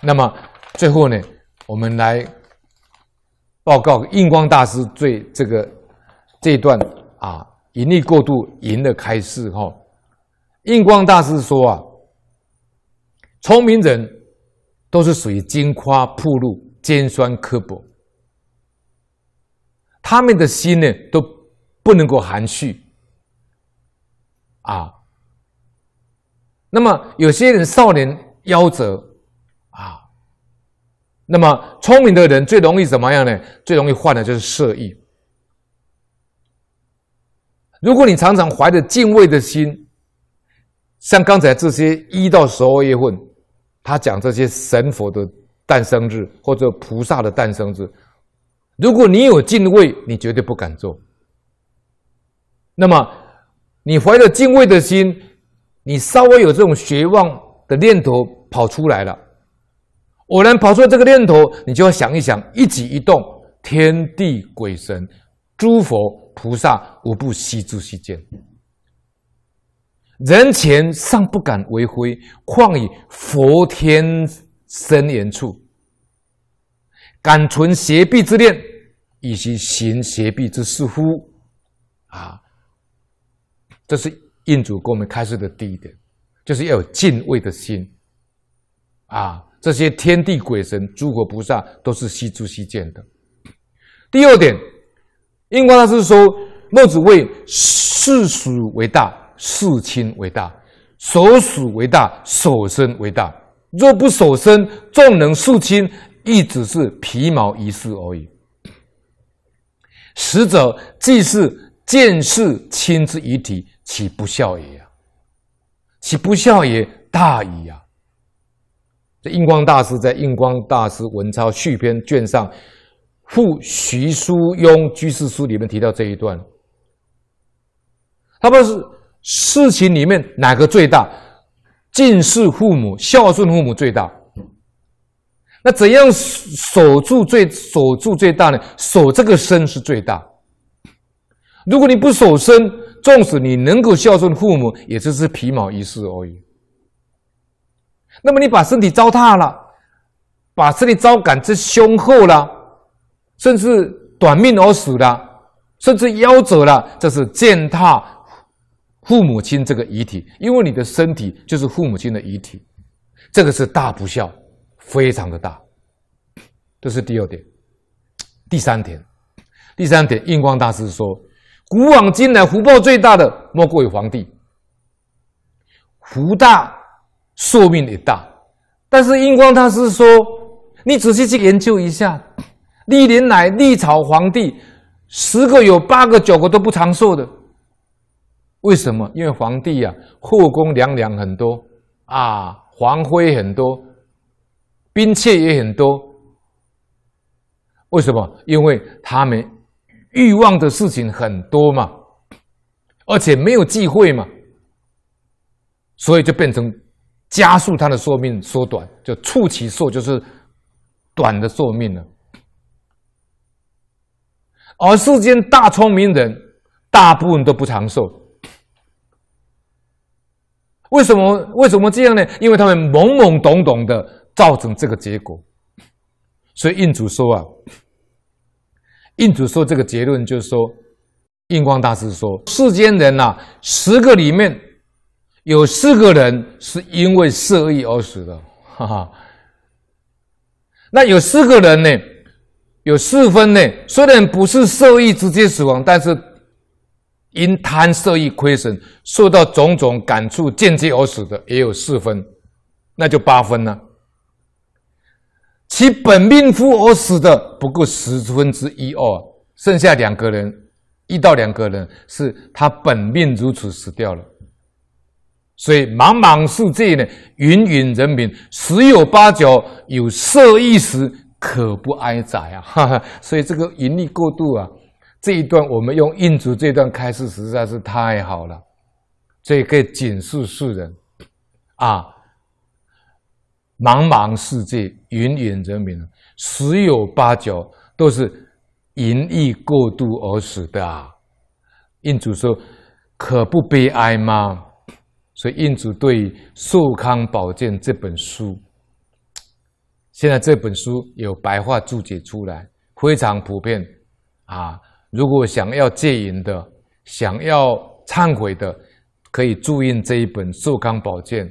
那么最后呢，我们来报告印光大师最这个这一段啊，盈利过度淫的开示哈。印光大师说啊，聪明人都是属于金夸铺路、尖酸刻薄，他们的心呢都不能够含蓄啊。那么有些人少年夭折，那么聪明的人最容易怎么样呢？最容易犯的就是色欲。如果你常常怀着敬畏的心，像刚才这些一到十二月份，他讲这些神佛的诞生日或者菩萨的诞生日，如果你有敬畏，你绝对不敢做。那么你怀着敬畏的心。你稍微有这种绝望的念头跑出来了，偶然跑出来这个念头，你就要想一想，一举一动，天地鬼神、诸佛菩萨无不悉知悉见。人前尚不敢为非，况以佛天森严处，敢存邪僻之念，以其行邪僻之事乎？啊，这是。印主给我们开示的第一点，就是要有敬畏的心啊！这些天地鬼神、诸佛菩萨都是悉知悉见的。第二点，印光大师说：“墨子谓世属为大，世亲为大；守属为大，守身为大。若不守身，纵能事亲，亦只是皮毛一事而已。实则既是见事亲之遗体。”其不孝也呀？其不孝也大矣呀！这印光大师在《印光大师文钞续篇》卷上附徐书庸居士书里面提到这一段。他不是事情里面哪个最大？敬事父母、孝顺父母最大。那怎样守住最守住最大呢？守这个身是最大。如果你不守身，纵使你能够孝顺父母，也只是皮毛一事而已。那么你把身体糟蹋了，把身体糟感之凶厚了，甚至短命而死了，甚至夭折了，这是践踏父母亲这个遗体，因为你的身体就是父母亲的遗体，这个是大不孝，非常的大。这是第二点。第三点，第三点，印光大师说。古往今来，福报最大的莫过于皇帝。福大，寿命也大。但是印光大师说，你仔细去研究一下，历年来历朝皇帝，十个有八个、九个都不长寿的。为什么？因为皇帝呀、啊，后宫娘娘很多啊，皇妃很多，嫔妾也很多。为什么？因为他们。欲望的事情很多嘛，而且没有忌讳嘛，所以就变成加速它的寿命缩短，就促其寿就是短的寿命了。而世间大聪明人，大部分都不长寿。为什么？为什么这样呢？因为他们懵懵懂懂的造成这个结果。所以印主说啊。印主说这个结论，就是说，印光大师说，世间人呐、啊，十个里面有四个人是因为色欲而死的，哈哈。那有四个人呢，有四分呢，虽然不是色欲直接死亡，但是因贪色欲亏损，受到种种感触间接而死的，也有四分，那就八分了。其本命夫而死的不过十分之一二，剩下两个人，一到两个人是他本命如此死掉了。所以茫茫世界呢，芸芸人民，十有八九有色欲时，可不哀哉啊！哈哈，所以这个淫力过度啊，这一段我们用印主这段开示实在是太好了，所以可以警示世人啊。茫茫世界，芸芸人民，十有八九都是淫欲过度而死的啊！印主说：“可不悲哀吗？”所以印主对《寿康宝鉴》这本书现在这本书有白话注解出来，非常普遍啊。如果想要戒淫的，想要忏悔的，可以注印这一本《寿康宝鉴》，